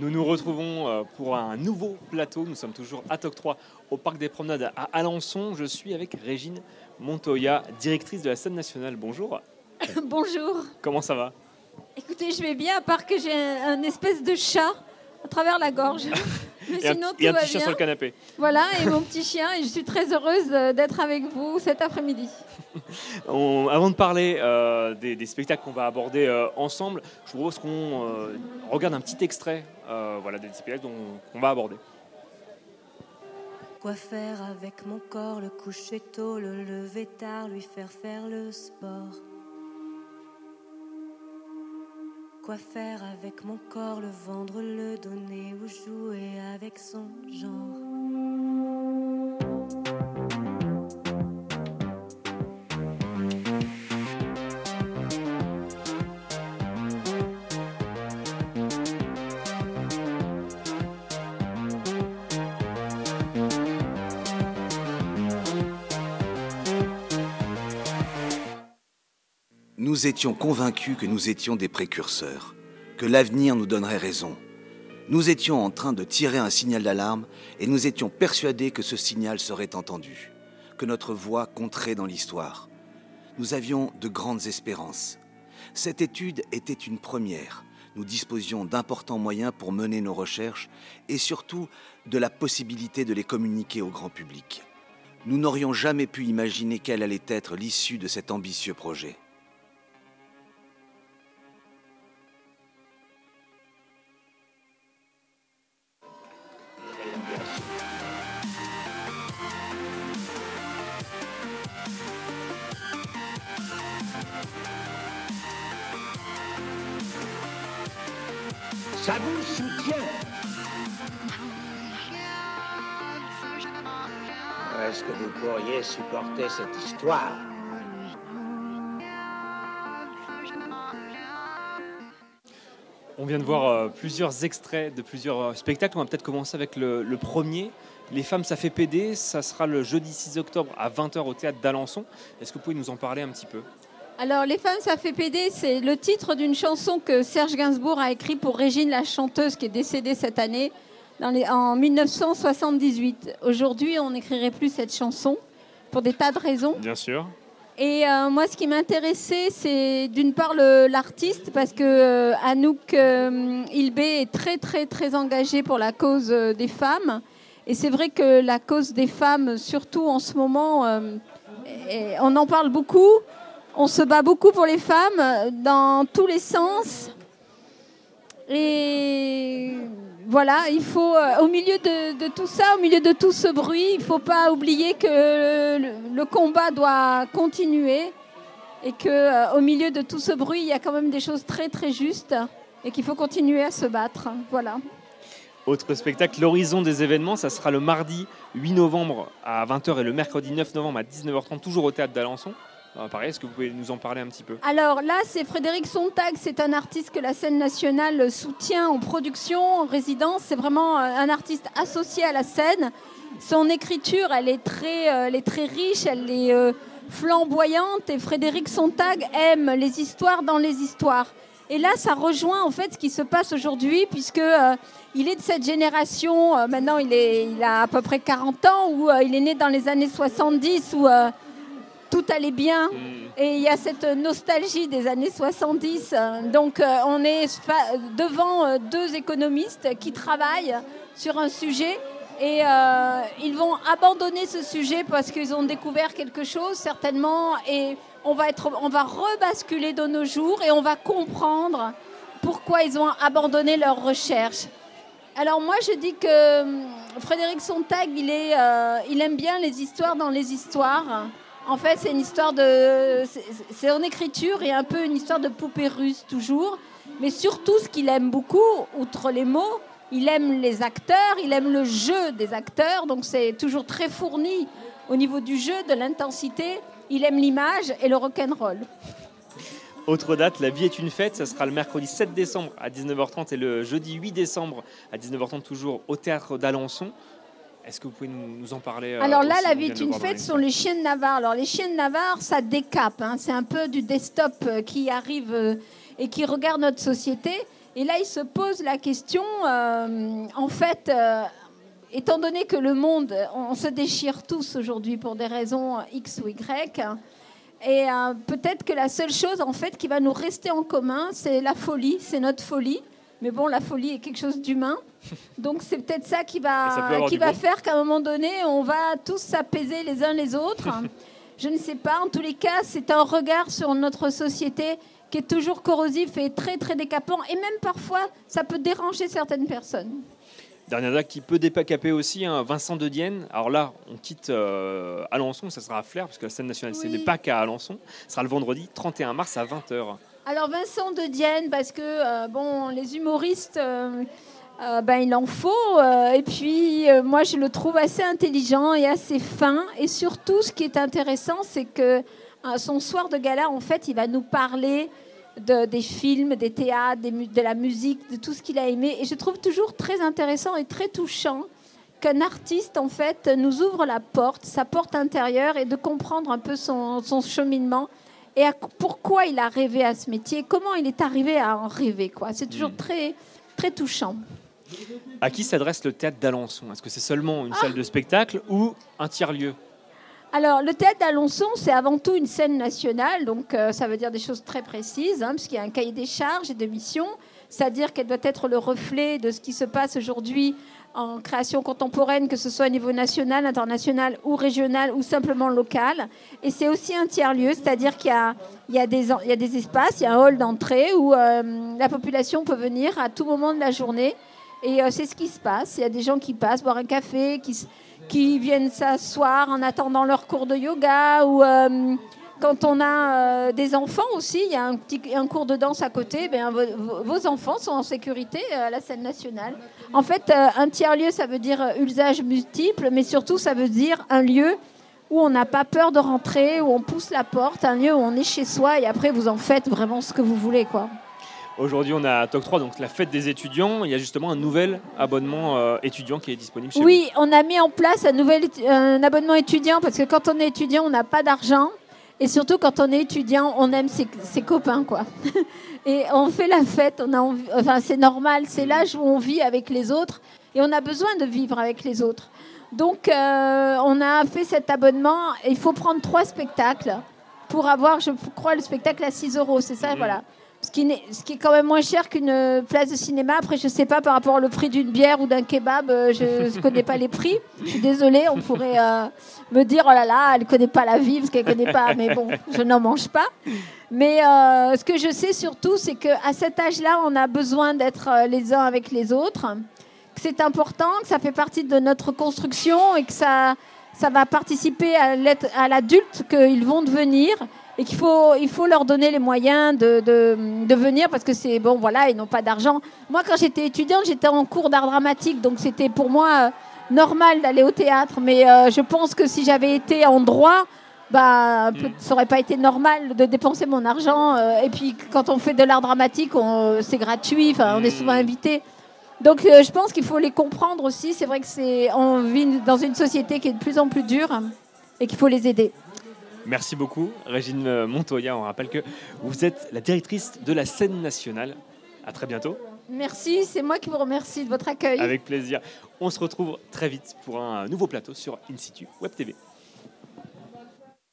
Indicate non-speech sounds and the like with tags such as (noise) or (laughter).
Nous nous retrouvons euh, pour un nouveau plateau. Nous sommes toujours à TOC 3 au Parc des Promenades à Alençon. Je suis avec Régine Montoya, directrice de la scène nationale. Bonjour. (coughs) Bonjour. Comment ça va? Écoutez, je vais bien, à part que j'ai un, espèce de chat à travers la gorge. (laughs) Mais et sinon, un, tout et un petit chien sur le canapé. Voilà, et mon petit chien. Et je suis très heureuse d'être avec vous cet après-midi. (laughs) avant de parler euh, des, spectacles qu'on va aborder euh, ensemble, je vous propose qu'on euh, regarde un petit extrait voilà, des spectacles qu'on va aborder. Quoi faire avec mon corps, le coucher tôt, le lever tard, lui faire faire le sport? Quoi faire avec mon corps, le vendre, le donner ou jouer avec son genre nous étions convaincus que nous étions des précurseurs, que l'avenir nous donnerait raison. Nous étions en train de tirer un signal d'alarme et nous étions persuadés que ce signal serait entendu, que notre voix compterait dans l'histoire. Nous avions de grandes espérances. Cette étude était une première. Nous disposions d'importants moyens pour mener nos recherches et surtout de la possibilité de les communiquer au grand public. Nous n'aurions jamais pu imaginer quelle allait être l'issue de cet ambitieux projet. Est-ce que vous pourriez supporter cette histoire? On vient de voir euh, plusieurs extraits de plusieurs euh, spectacles. On va peut-être commencer avec le, le, premier. Les femmes, ça fait PD. Ça sera le jeudi 6 octobre à 20h au théâtre d'Alençon. Est-ce que vous pouvez nous en parler un petit peu? Alors, Les femmes, ça fait PD, c'est le titre d'une chanson que Serge Gainsbourg a écrit pour Régine, la chanteuse, qui est décédée cette année, en 1978. Aujourd'hui, on n'écrirait plus cette chanson pour des tas de raisons. Bien sûr. Et euh, moi, ce qui m'intéressait, c'est d'une part l'artiste, parce que euh, Anouk euh, Ilbé est très, très, très engagée pour la cause des femmes. Et c'est vrai que la cause des femmes, surtout en ce moment, on en parle beaucoup. On se bat beaucoup pour les femmes dans tous les sens. Et voilà, il faut, euh, au milieu de, tout ça, au milieu de tout ce bruit, il ne faut pas oublier que le, combat doit continuer et qu'au euh, milieu de tout ce bruit, il y a quand même des choses très très justes et qu'il faut continuer à se battre. Voilà. Autre spectacle, l'horizon des événements, ça sera le mardi 8 novembre à 20h et le mercredi 9 novembre à 19h30, toujours au théâtre d'Alençon. Ah, pareil, est-ce que vous pouvez nous en parler un petit peu? Alors là, c'est Frédéric Sontag, c'est un artiste que la scène nationale soutient en production, en résidence. C'est vraiment euh, un artiste associé à la scène. Son écriture, elle est très, euh, elle est très riche, elle est euh, flamboyante et Frédéric Sontag aime les histoires dans les histoires. Et là, ça rejoint en fait ce qui se passe aujourd'hui, puisque il est de cette génération. maintenant, il, est, il a à peu près 40 ans, où il est né dans les années 70, où tout allait bien. Mm. Et il y a cette nostalgie des années 70. Donc euh, on est devant euh, deux économistes qui travaillent sur un sujet et euh, ils vont abandonner ce sujet parce qu'ils ont découvert quelque chose certainement et on va, être, on va rebasculer de nos jours et on va comprendre pourquoi ils ont abandonné leurs recherches. Alors moi je dis que Frédéric Sontag, il, est, il aime bien les histoires dans les histoires. En fait, c'est une histoire de. C'est en écriture et un peu une histoire de poupée russe, toujours. Mais surtout, ce qu'il aime beaucoup, outre les mots, il aime les acteurs, il aime le jeu des acteurs. Donc, c'est toujours très fourni au niveau du jeu, de l'intensité. Il aime l'image et le rock'n'roll. Autre date, La vie est une fête, ça sera le mercredi 7 décembre à 19h30 et le jeudi 8 décembre à 19h30 toujours au théâtre d'Alençon. Est-ce que vous pouvez nous, en parler euh, Alors là, la vie est une fête sont les chiens de Navarre. Alors les chiens de Navarre, ça décape. Hein. C'est un peu du desktop euh, qui arrive euh, et qui regarde notre société. Et là, il se pose la question, euh, en fait, euh, étant donné que le monde, on, se déchire tous aujourd'hui pour des raisons X ou Y, et euh, peut-être que la seule chose, en fait, qui va nous rester en commun, c'est la folie, c'est notre folie. Mais bon, la folie est quelque chose d'humain. Donc c'est peut-être ça qui va, qui va faire qu'à un moment donné, on va tous s'apaiser les uns les autres. (laughs) Je ne sais pas. En tous les cas, c'est un regard sur notre société qui est toujours corrosif et très très décapant. Et même parfois, ça peut déranger certaines personnes. Dernière date qui peut décaper aussi, hein, Vincent de Dienne. Alors là, on quitte euh, Alençon, ça sera à Flair, parce que la scène nationale, c'est n'est pas qu'à Alençon. Ce sera le vendredi 31 mars à 20h. Alors Vincent de Dienne, parce que euh, bon, les humoristes, euh, ben, il en faut. et puis moi, je le trouve assez intelligent et assez fin. Et surtout, ce qui est intéressant, c'est que son soir de gala, en fait, il va nous parler des films, des théâtres, de la musique, de tout ce qu'il a aimé. Et je trouve toujours très intéressant et très touchant qu'un artiste, en fait, nous ouvre la porte, sa porte intérieure, et de comprendre un peu son, cheminement et pourquoi il a rêvé à ce métier, comment il est arrivé à en rêver. Quoi? C'est toujours hmm. très, très touchant. À qui s'adresse le théâtre d'Alençon? Est-ce que c'est seulement une salle de spectacle ou un tiers-lieu? Alors, le théâtre d'Alençon, c'est avant tout une scène nationale, donc euh, ça veut dire des choses très précises, hein, puisqu'il y a un cahier des charges et de missions, c'est-à-dire qu'elle doit être le reflet de ce qui se passe aujourd'hui en création contemporaine, que ce soit au niveau national, international ou régional ou simplement local. Et c'est aussi un tiers-lieu, c'est-à-dire qu'il y, a, des, espaces, il y a un hall d'entrée où euh, la population peut venir à tout moment de la journée. Et euh, c'est ce qui se passe. Il y a des gens qui passent boire un café, qui viennent s'asseoir en attendant leur cours de yoga ou euh, quand on a euh, des enfants aussi, il y a un, petit, un cours de danse à côté, ben, vos, enfants sont en sécurité euh, à la scène nationale. En fait, un tiers-lieu, ça veut dire usage multiple, mais surtout, ça veut dire un lieu où on n'a pas peur de rentrer, où on pousse la porte, un lieu où on est chez soi et après, vous en faites vraiment ce que vous voulez. quoi. Aujourd'hui, on a TOC 3, donc la fête des étudiants. Il y a justement un nouvel abonnement euh, étudiant qui est disponible chez oui, on a mis en place un nouvel un abonnement étudiant parce que quand on est étudiant, on n'a pas d'argent. Et surtout, quand on est étudiant, on aime ses, copains, quoi. (laughs) Et on fait la fête, on a enfin, c'est normal, c'est l'âge où on vit avec les autres et on a besoin de vivre avec les autres. Donc, euh, on a fait cet abonnement. Il faut prendre trois spectacles pour avoir, je crois, le spectacle à 6 euros, c'est ça, mmh. voilà ce qui, est, quand même moins cher qu'une place de cinéma. Après, je ne sais pas par rapport au prix d'une bière ou d'un kebab, euh, je ne connais pas les prix. Je suis désolée, on pourrait euh, me dire oh là là, elle ne connaît pas la vie parce qu'elle ne connaît pas, mais bon, je n'en mange pas. Mais euh, ce que je sais surtout, c'est qu'à cet âge-là, on a besoin d'être les uns avec les autres, que c'est important, que ça fait partie de notre construction et que ça, ça va participer à l'adulte qu'ils vont devenir et qu'il faut, il faut leur donner les moyens de, de, venir parce que c'est bon, voilà, ils n'ont pas d'argent. Moi, quand j'étais étudiante, j'étais en cours d'art dramatique, donc c'était pour moi euh, normal d'aller au théâtre. Mais euh, je pense que si j'avais été en droit, bah, ça n'aurait pas été normal de dépenser mon argent. Euh, et puis, quand on fait de l'art dramatique, c'est gratuit, on est souvent invité. Donc, je pense qu'il faut les comprendre aussi. C'est vrai que c'est, on vit dans une société qui est de plus en plus dure et qu'il faut les aider. Merci beaucoup, Régine Montoya. On rappelle que vous êtes la directrice de la scène nationale. À très bientôt. Merci, c'est moi qui vous remercie de votre accueil. Avec plaisir. On se retrouve très vite pour un nouveau plateau sur InSitu Web TV.